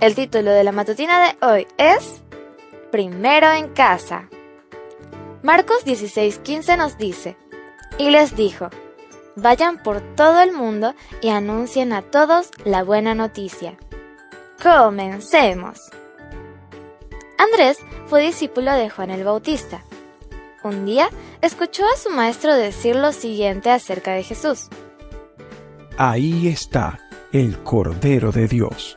El título de la matutina de hoy es Primero en casa. Marcos 16:15 nos dice, y les dijo, vayan por todo el mundo y anuncien a todos la buena noticia. Comencemos. Andrés fue discípulo de Juan el Bautista. Un día escuchó a su maestro decir lo siguiente acerca de Jesús. Ahí está el Cordero de Dios.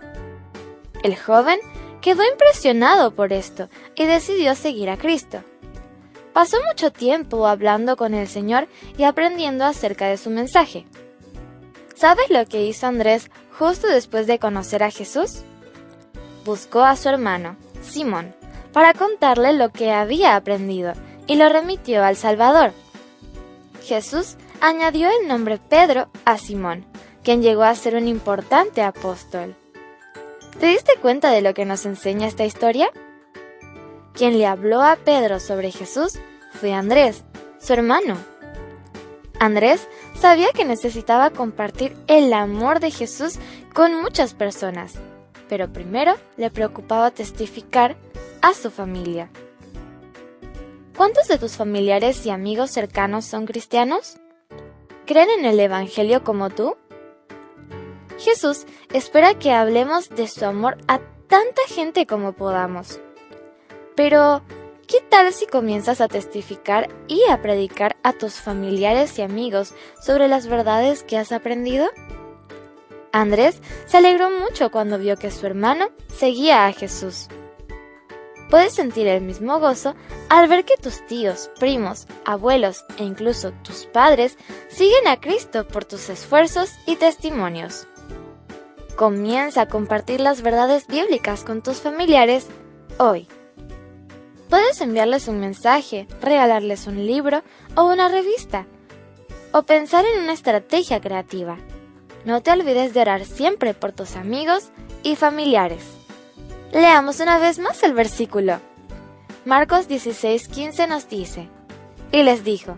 El joven quedó impresionado por esto y decidió seguir a Cristo. Pasó mucho tiempo hablando con el Señor y aprendiendo acerca de su mensaje. ¿Sabes lo que hizo Andrés justo después de conocer a Jesús? Buscó a su hermano, Simón, para contarle lo que había aprendido y lo remitió al Salvador. Jesús añadió el nombre Pedro a Simón, quien llegó a ser un importante apóstol. ¿Te diste cuenta de lo que nos enseña esta historia? Quien le habló a Pedro sobre Jesús fue Andrés, su hermano. Andrés sabía que necesitaba compartir el amor de Jesús con muchas personas, pero primero le preocupaba testificar a su familia. ¿Cuántos de tus familiares y amigos cercanos son cristianos? ¿Creen en el Evangelio como tú? Jesús espera que hablemos de su amor a tanta gente como podamos. Pero, ¿qué tal si comienzas a testificar y a predicar a tus familiares y amigos sobre las verdades que has aprendido? Andrés se alegró mucho cuando vio que su hermano seguía a Jesús. Puedes sentir el mismo gozo al ver que tus tíos, primos, abuelos e incluso tus padres siguen a Cristo por tus esfuerzos y testimonios. Comienza a compartir las verdades bíblicas con tus familiares hoy. Puedes enviarles un mensaje, regalarles un libro o una revista, o pensar en una estrategia creativa. No te olvides de orar siempre por tus amigos y familiares. Leamos una vez más el versículo. Marcos 16:15 nos dice, y les dijo,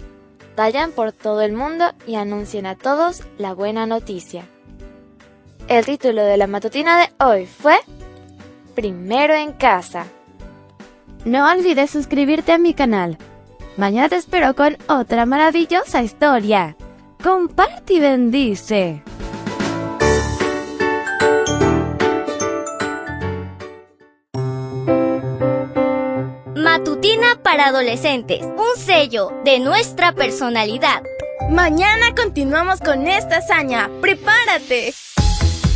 vayan por todo el mundo y anuncien a todos la buena noticia. El título de la matutina de hoy fue Primero en casa. No olvides suscribirte a mi canal. Mañana te espero con otra maravillosa historia. Comparte y bendice. Matutina para adolescentes, un sello de nuestra personalidad. Mañana continuamos con esta hazaña. ¡Prepárate!